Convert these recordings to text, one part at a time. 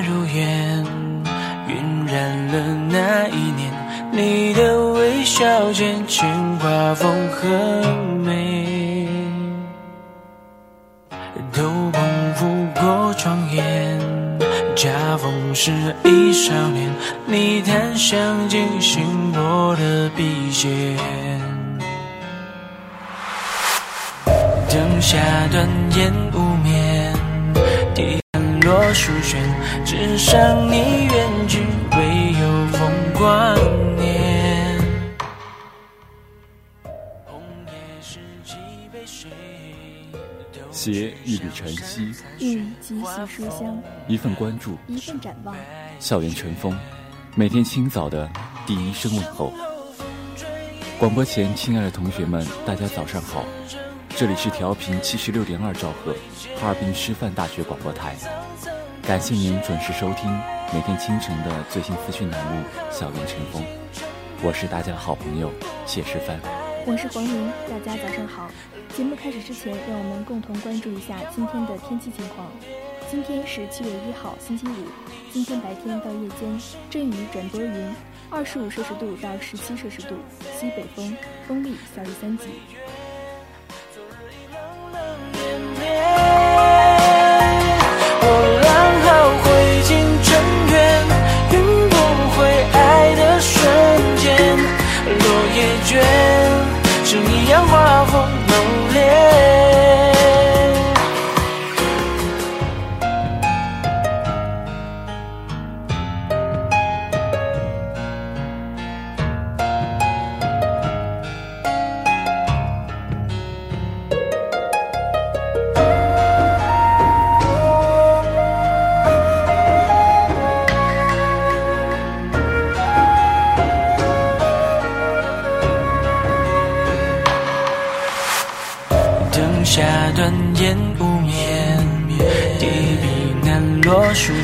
如烟，晕染了那一年。你的微笑渐渐画风很美，斗篷拂过窗沿，恰逢是一少年。你檀香惊醒我的笔尖，灯下断烟无眠。落书卷，纸上你远去，唯有风光年。携一缕晨曦，一几许书香，一份关注，一份展望。校园晨风，每天清早的第一声问候。广播前，亲爱的同学们，大家早上好，这里是调频七十六点二兆赫，哈尔滨师范大学广播台。感谢您准时收听每天清晨的最新资讯栏目《校园晨风》，我是大家的好朋友谢世帆，我是黄玲，大家早上好。节目开始之前，让我们共同关注一下今天的天气情况。今天是七月一号，星期五。今天白天到夜间阵雨转多云，二十五摄氏度到十七摄氏度，西北风，风力小于三级。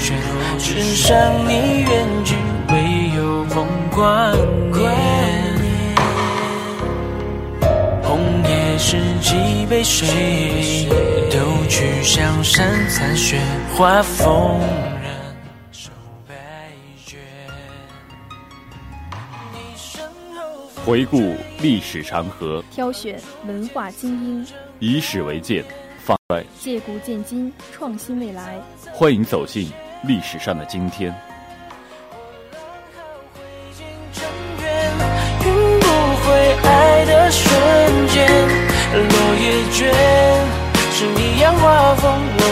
落书卷，纸上你远去，唯有风光年。红叶拾几杯水，都去向山残雪，花风。回顾历史长河，挑选文化精英，以史为鉴，放在借古鉴今，创新未来。欢迎走进历史上的今天。云不回爱的瞬间，落叶卷，是一样画风浓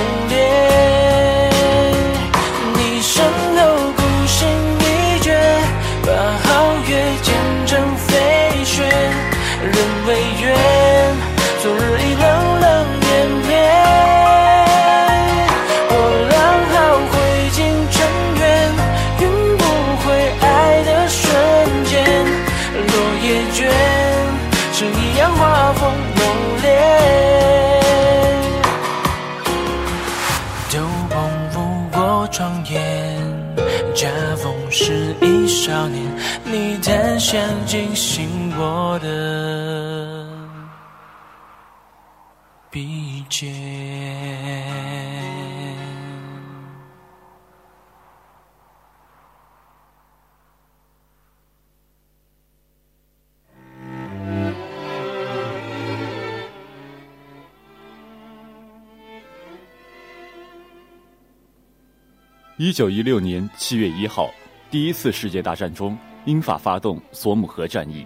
一九一六年七月一号，第一次世界大战中，英法发动索姆河战役。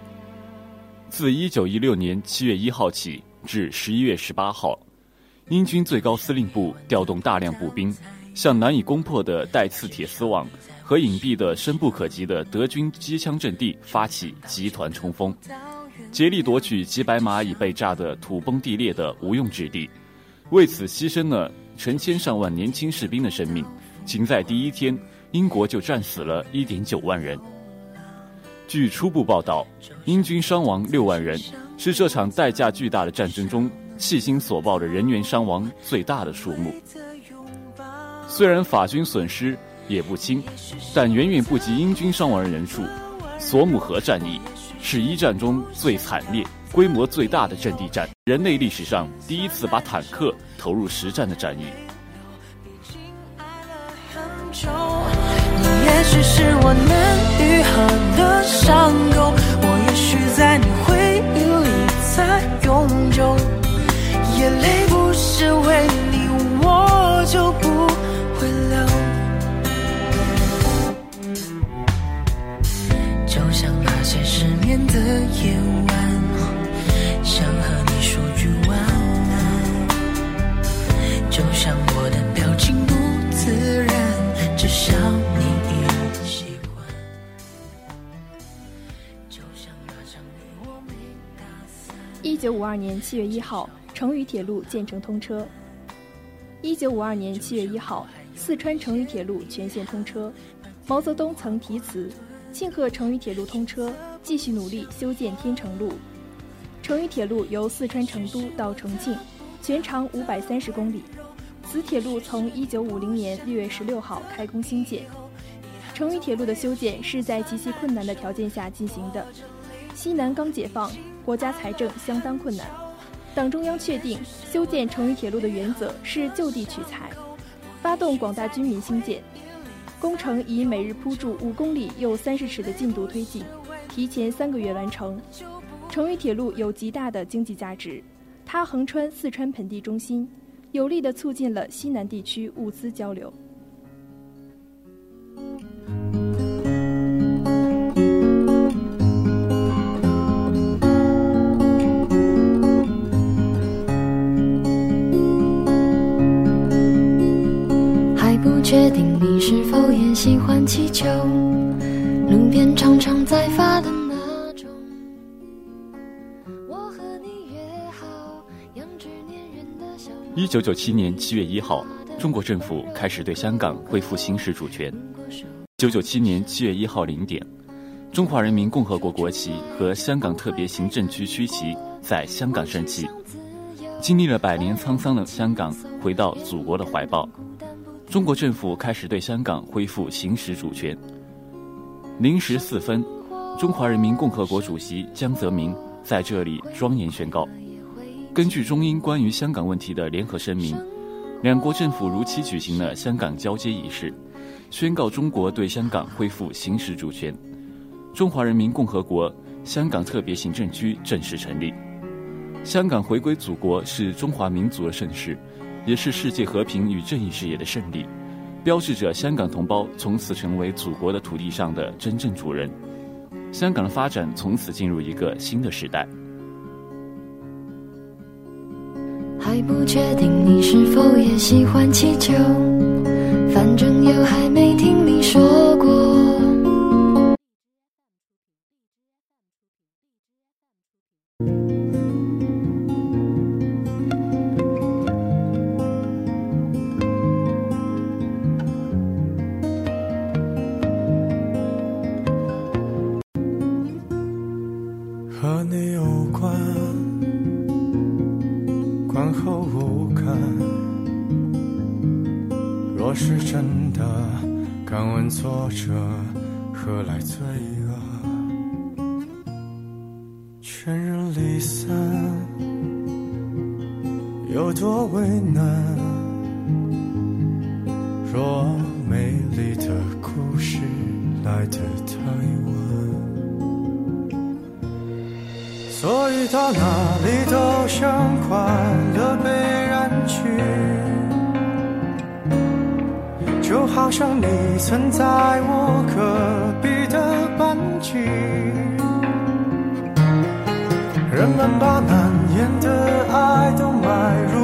自一九一六年七月一号起至十一月十八号，英军最高司令部调动大量步兵，向难以攻破的带刺铁丝网和隐蔽的深不可及的德军机枪阵地发起集团冲锋，竭力夺取几百码已被炸得土崩地裂的无用之地，为此牺牲了成千上万年轻士兵的生命。仅在第一天，英国就战死了一点九万人。据初步报道，英军伤亡六万人，是这场代价巨大的战争中迄今所报的人员伤亡最大的数目。虽然法军损失也不轻，但远远不及英军伤亡人数。索姆河战役是一战中最惨烈、规模最大的阵地战，人类历史上第一次把坦克投入实战的战役。你也许是我难愈合的伤口，我也许在你回忆里才永久。眼泪不是为你，我就不会流。就像那些失眠的夜九五二年七月一号，成渝铁路建成通车。一九五二年七月一号，四川成渝铁路全线通车。毛泽东曾题词庆贺成渝铁路通车，继续努力修建天成路。成渝铁路由四川成都到重庆，全长五百三十公里。此铁路从一九五零年六月十六号开工兴建。成渝铁路的修建是在极其困难的条件下进行的。西南刚解放，国家财政相当困难。党中央确定修建成渝铁路的原则是就地取材，发动广大军民兴建。工程以每日铺筑五公里又三十尺的进度推进，提前三个月完成。成渝铁路有极大的经济价值，它横穿四川盆地中心。有力地促进了西南地区物资交流。确定你是否也喜欢气球，路边常常在发的。一九九七年七月一号，中国政府开始对香港恢复行使主权。一九九七年七月一号零点，中华人民共和国国旗和香港特别行政区区旗在香港升起。经历了百年沧桑的香港回到祖国的怀抱，中国政府开始对香港恢复行使主权。零时四分，中华人民共和国主席江泽民在这里庄严宣告。根据中英关于香港问题的联合声明，两国政府如期举行了香港交接仪式，宣告中国对香港恢复行使主权，中华人民共和国香港特别行政区正式成立。香港回归祖国是中华民族的盛世，也是世界和平与正义事业的胜利，标志着香港同胞从此成为祖国的土地上的真正主人。香港的发展从此进入一个新的时代。还不确定你是否也喜欢气球，反正又还没听你说过。来得太晚，所以到哪里都像快乐被染去，就好像你曾在我隔壁的班级。人们把难言的爱都埋入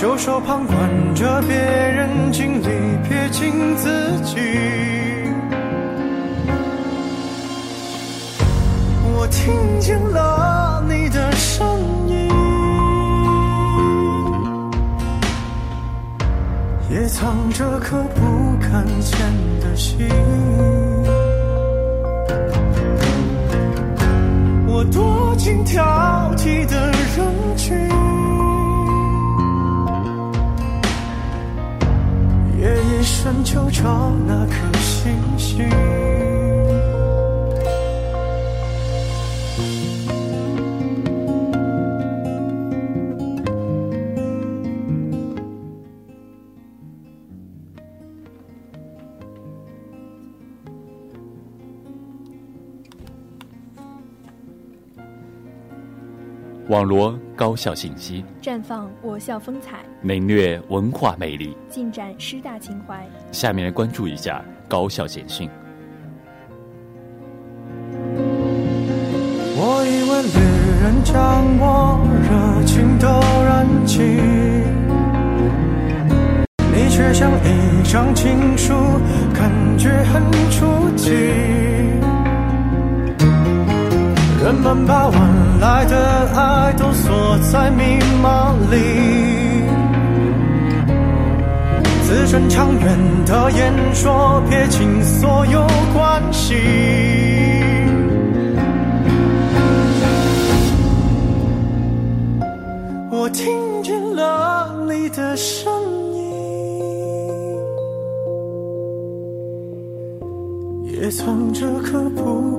袖手旁观着别人经历，撇清自己。我听见了你的声音，也藏着颗不敢见的心。我躲进挑剔的人群。一生就找那颗星星。网罗高校信息，绽放我校风采，领略文化魅力，尽展师大情怀。下面来关注一下高校简讯。我以为旅人将我热情都燃尽，你却像一张情书，感觉很出奇。人们把晚来的爱都锁在密码里，字正腔圆的演说，撇清所有关系。我听见了你的声音，也藏着颗不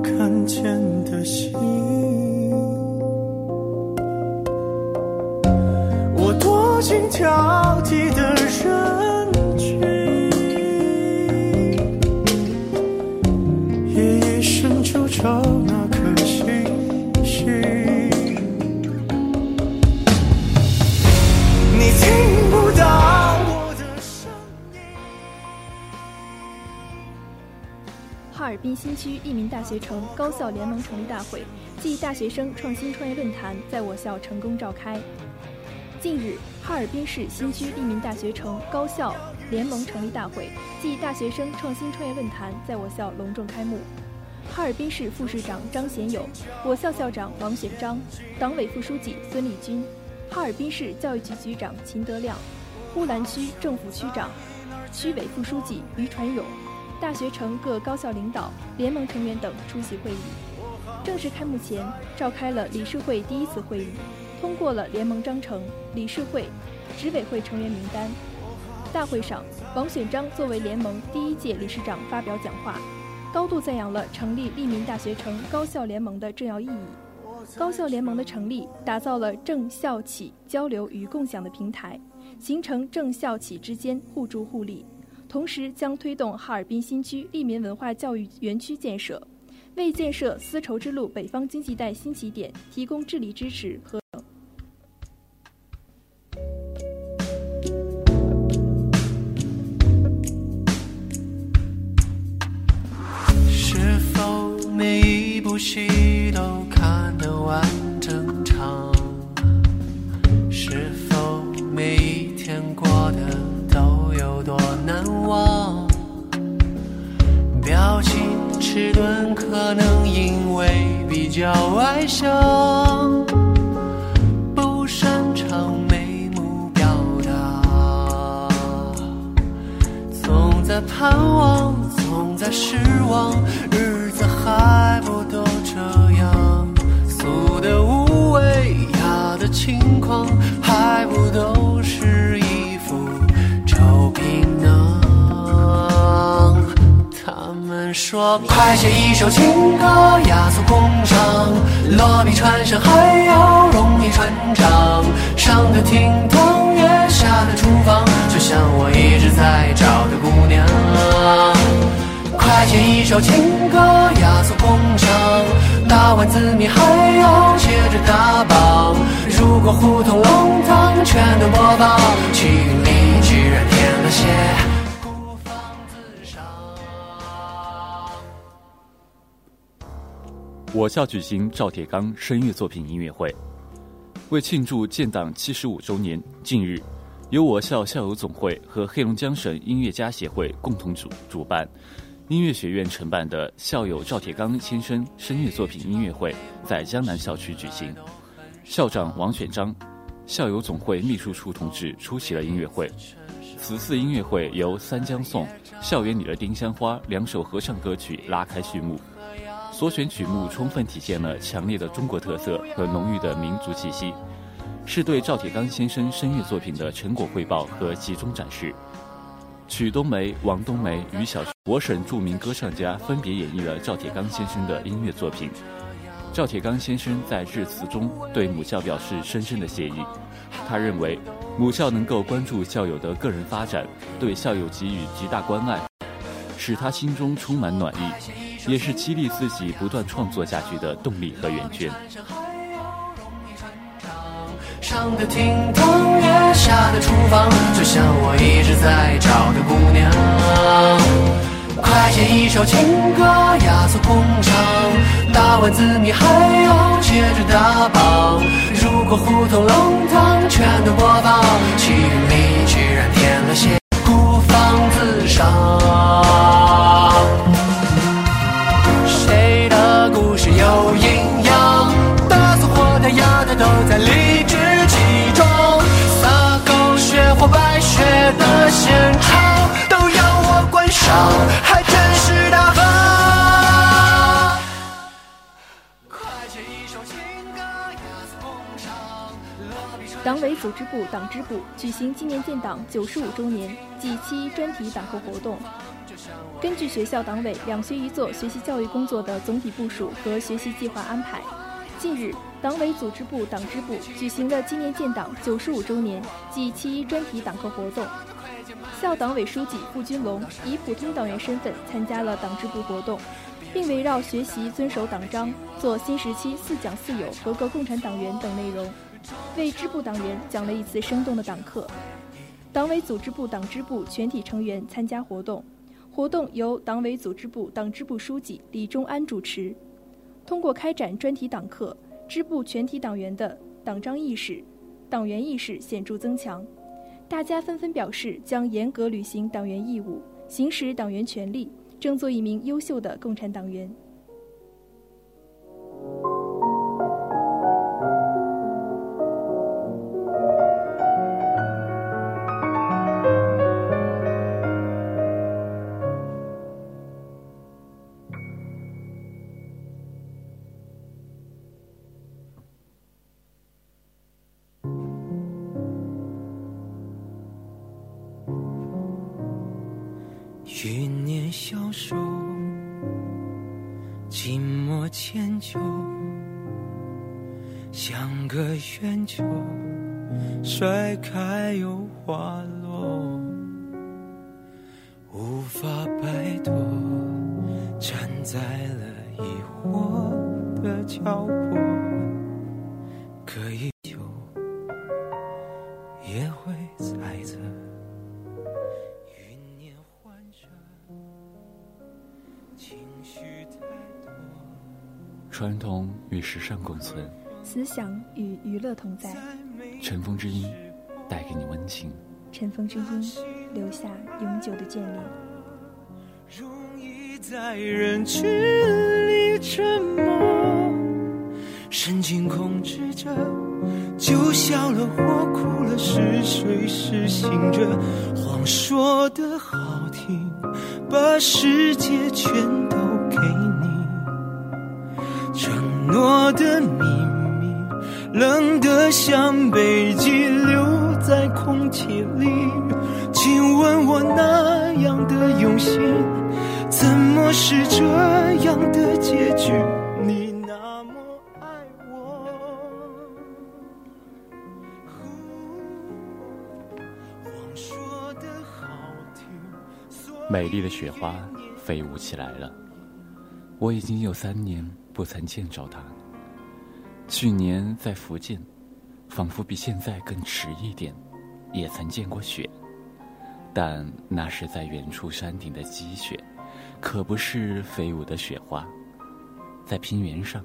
的心。滨新区利民大学城高校联盟成立大会暨大学生创新创业论坛在我校成功召开。近日，哈尔滨市新区利民大学城高校联盟成立大会暨大学生创新创业论坛在我校隆重开幕。哈尔滨市副市长张贤友，我校校长王选章，党委副书记孙立军，哈尔滨市教育局局长秦德亮，乌兰区政府区长、区委副书记于传勇，大学城各高校领导、联盟成员等出席会议。正式开幕前，召开了理事会第一次会议，通过了联盟章程、理事会、执委会成员名单。大会上，王选章作为联盟第一届理事长发表讲话，高度赞扬了成立利民大学城高校联盟的重要意义。高校联盟的成立，打造了政校企交流与共享的平台，形成政校企之间互助互利，同时将推动哈尔滨新区利民文化教育园区建设，为建设丝绸之路北方经济带新起点提供智力支持和。厂，落笔传神还要容易传唱。上的厅堂，月下的厨房，就像我一直在找的姑娘。快写一首情歌，压缩工赏，打完字谜还要接着打榜。如果胡同弄堂全都播放，气运里居然添了些我校举行赵铁刚声乐作品音乐会，为庆祝建党七十五周年，近日，由我校校友总会和黑龙江省音乐家协会共同主主办，音乐学院承办的校友赵铁刚先生声乐作品音乐会在江南校区举行。校长王选章、校友总会秘书处同志出席了音乐会。此次音乐会由《三江颂》《校园里的丁香花》两首合唱歌曲拉开序幕。所选曲目充分体现了强烈的中国特色和浓郁的民族气息，是对赵铁刚先生声乐作品的成果汇报和集中展示。曲冬梅、王冬梅与小我省著名歌唱家分别演绎了赵铁刚先生的音乐作品。赵铁刚先生在致辞中对母校表示深深的谢意，他认为母校能够关注校友的个人发展，对校友给予极大关爱，使他心中充满暖意，也是激励自己不断创作下去的动力和源泉。上的厅堂，月下的厨房，就像我一直在找的姑娘。快写一首情歌，压缩工厂，打完字谜还要接着打榜。如果胡同弄堂全都播放，气运里居然添了些孤芳自赏。组织部党支部举行纪念建党九十五周年暨七一专题党课活动。根据学校党委两学一做学习教育工作的总体部署和学习计划安排，近日，党委组织部党支部举行了纪念建党九十五周年暨七一专题党课活动。校党委书记付军龙以普通党员身份参加了党支部活动，并围绕学习遵守党章、做新时期四讲四有合格共产党员等内容，为支部党员讲了一次生动的党课。党委组织部党支部全体成员参加活动，活动由党委组织部党支部书记李忠安主持。通过开展专题党课，支部全体党员的党章意识、党员意识显著增强。大家纷纷表示将严格履行党员义务，行使党员权利，争做一名优秀的共产党员。可以就也会猜测。余年换着情绪太多。传统与时尚共存，思想与娱乐同在，尘封之音带给你温情。尘封之音留下永久的眷恋。容易在人群里沉默，神经控制着，就笑了或哭了，是睡是醒着，谎说的好听，把世界全都给你，承诺的秘密，冷得像北极，留在空气里。请问我那样的用心，怎么是这样的结局？你美丽的雪花飞舞起来了。我已经有三年不曾见着它。去年在福建，仿佛比现在更迟一点，也曾见过雪，但那是在远处山顶的积雪，可不是飞舞的雪花。在平原上，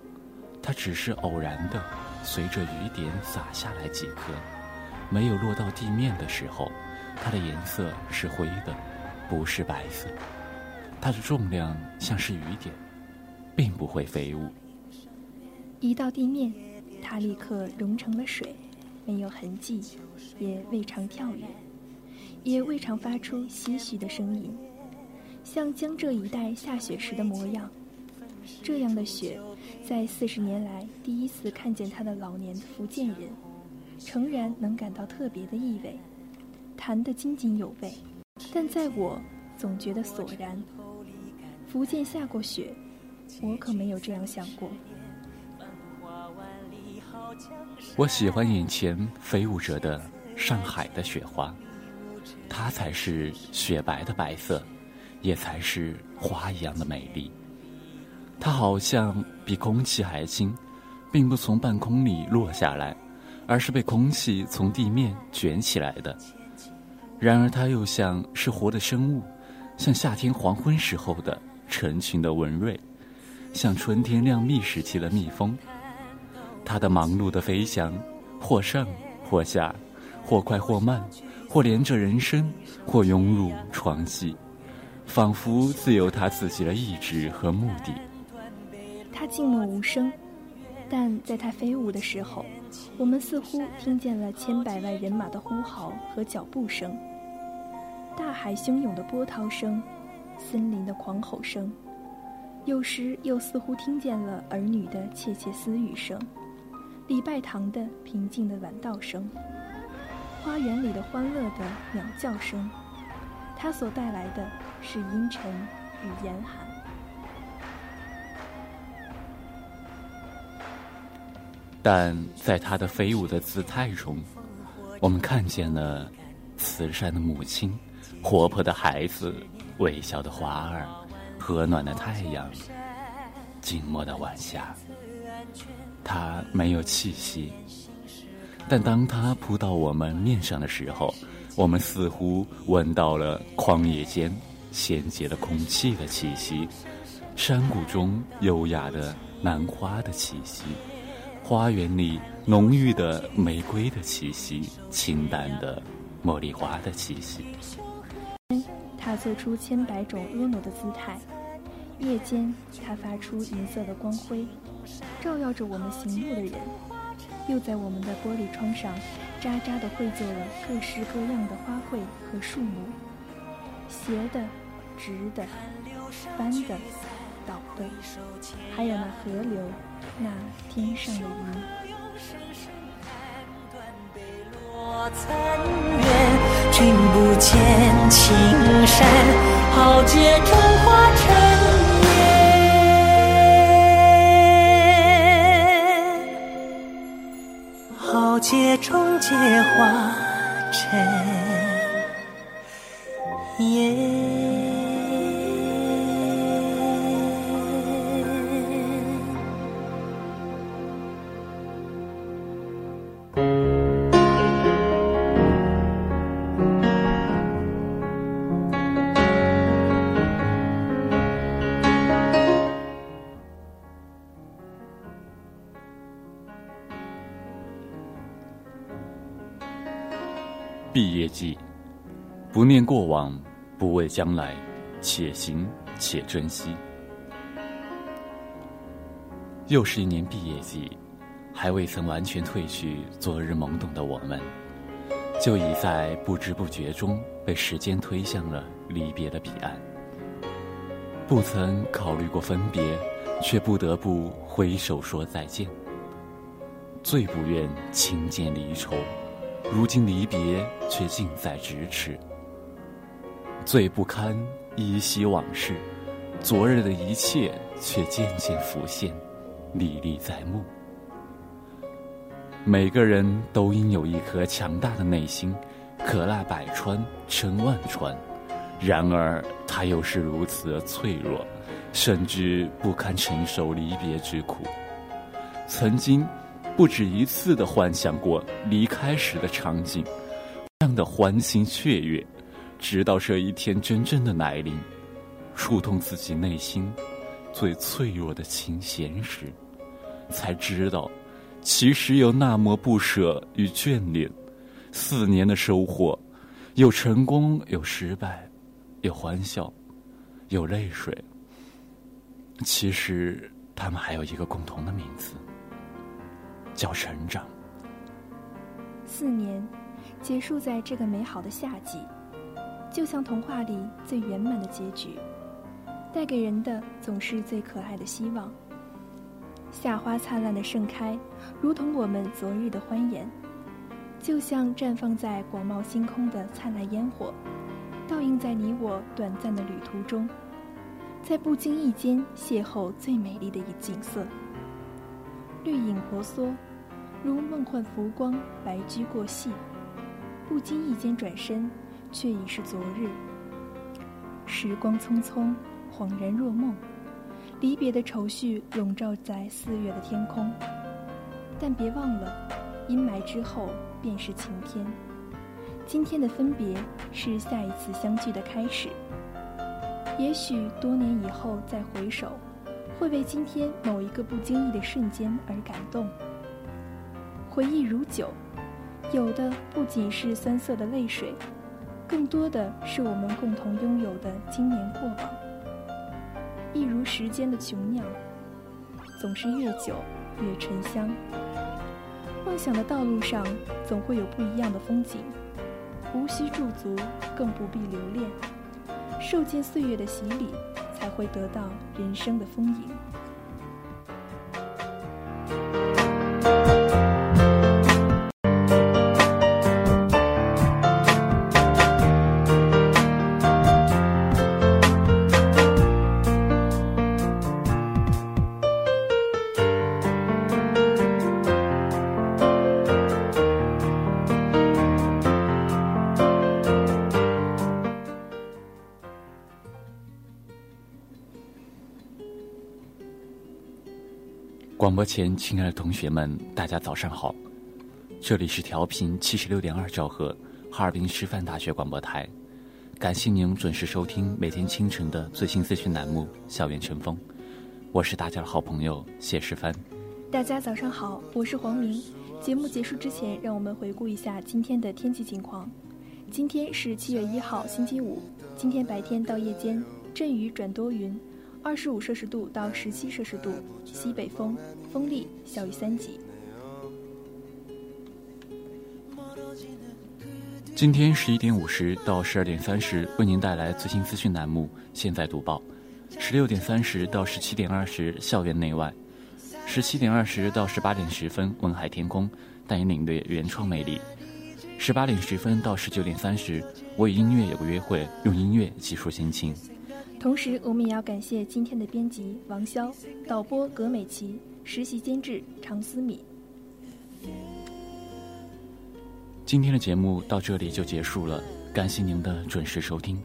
它只是偶然的随着雨点洒下来几颗，没有落到地面的时候，它的颜色是灰的，不是白色。它的重量像是雨点，并不会飞舞。一到地面，它立刻融成了水，没有痕迹，也未尝跳跃，也未尝发出唏嘘的声音，像江浙一带下雪时的模样。这样的雪，在四十年来第一次看见它的老年福建人，诚然能感到特别的意味，谈得津津有味。但在我总觉得索然。福建下过雪，我可没有这样想过。我喜欢眼前飞舞着的上海的雪花，它才是雪白的白色，也才是花一样的美丽。它好像比空气还轻，并不从半空里落下来，而是被空气从地面卷起来的。然而，它又像是活的生物，像夏天黄昏时候的成群的蚊瑞，像春天亮蜜时期的蜜蜂。它的忙碌的飞翔，或上或下，或快或慢，或连着人生，或涌入床隙，仿佛自有它自己的意志和目的。它静默无声，但在它飞舞的时候，我们似乎听见了千百万人马的呼号和脚步声，大海汹涌的波涛声，森林的狂吼声，有时又似乎听见了儿女的窃窃私语声。礼拜堂的平静的晚道声，花园里的欢乐的鸟叫声，它所带来的是阴沉与严寒。但在它的飞舞的姿态中，我们看见了慈善的母亲、活泼的孩子、微笑的花儿、和暖的太阳、静默的晚霞。它没有气息，但当它扑到我们面上的时候，我们似乎闻到了旷野间鲜洁的空气的气息，山谷中优雅的兰花的气息，花园里浓郁的玫瑰的气息，清淡的茉莉花的气息。它做出千百种婀娜的姿态，夜间它发出银色的光辉。照耀着我们行路的人，又在我们的玻璃窗上渣渣地绘就了各式各样的花卉和树木，斜的、直的、弯的、还有那河流，那天上的云。君不见青山，豪杰中华尘。结中结花尘烟。过往，不畏将来，且行且珍惜。又是一年毕业季，还未曾完全褪去昨日懵懂的我们，就已在不知不觉中被时间推向了离别的彼岸。不曾考虑过分别，却不得不挥手说再见。最不愿轻见离愁。如今离别，却近在咫尺。最不堪依稀往事，昨日的一切却渐渐浮现，历历在目。每个人都应有一颗强大的内心，可纳百川，撑万川。然而，他又是如此的脆弱，甚至不堪承受离别之苦。曾经，不止一次的幻想过离开时的场景，这样的欢欣雀跃，直到这一天真正的来临，触动自己内心最脆弱的琴弦时，才知道，其实有那么不舍与眷恋。四年的收获，有成功，有失败。有欢笑，有泪水。其实，他们还有一个共同的名字，叫成长。四年，结束在这个美好的夏季，就像童话里最圆满的结局，带给人的总是最可爱的希望。夏花灿烂的盛开，如同我们昨日的欢颜，就像绽放在广袤星空的灿烂烟火。倒映在你我短暂的旅途中，在不经意间邂逅最美丽的景色。绿影婆娑，如梦幻浮光，白驹过隙，不经意间转身，却已是昨日。时光匆匆，恍然若梦，离别的愁绪笼罩在四月的天空。但别忘了，阴霾之后便是晴天。今天的分别是下一次相聚的开始。也许多年以后再回首，会为今天某一个不经意的瞬间而感动。回忆如酒，有的不仅是酸涩的泪水，更多的是我们共同拥有的经年过往。一如时间的琼酿，总是越久越醇香。梦想的道路上，总会有不一样的风景。无需驻足，更不必留恋，受尽岁月的洗礼，才会得到人生的丰盈。广播前，亲爱的同学们，大家早上好！这里是调频七十六点二兆赫，哈尔滨师范大学广播台。感谢您准时收听每天清晨的最新资讯栏目《校园晨风》，我是大家的好朋友谢世帆。大家早上好，我是黄明。节目结束之前，让我们回顾一下今天的天气情况。今天是七月一号，星期五。今天白天到夜间，阵雨转多云。二十五摄氏度到十七摄氏度，西北风，风力小于三级。今天十一点五十到十二点三十，为您带来最新资讯栏目《现在读报》；十六点三十到十七点二十，校园内外；十七点二十到十八点十分，文海天空，带您领略原创魅力；十八点十分到十九点三十，我与音乐有个约会，用音乐记述心情。同时，我们也要感谢今天的编辑王潇、导播葛美琪、实习监制常思敏。今天的节目到这里就结束了，感谢您的准时收听。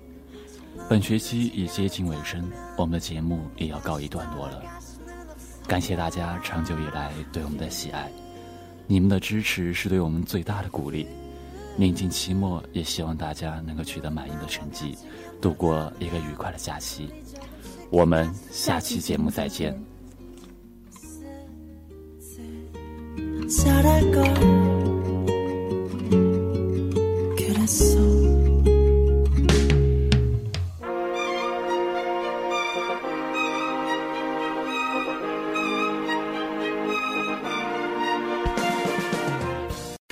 本学期已接近尾声，我们的节目也要告一段落了。感谢大家长久以来对我们的喜爱，你们的支持是对我们最大的鼓励。临近期末，也希望大家能够取得满意的成绩。度过一个愉快的假期，我们下期节目再见。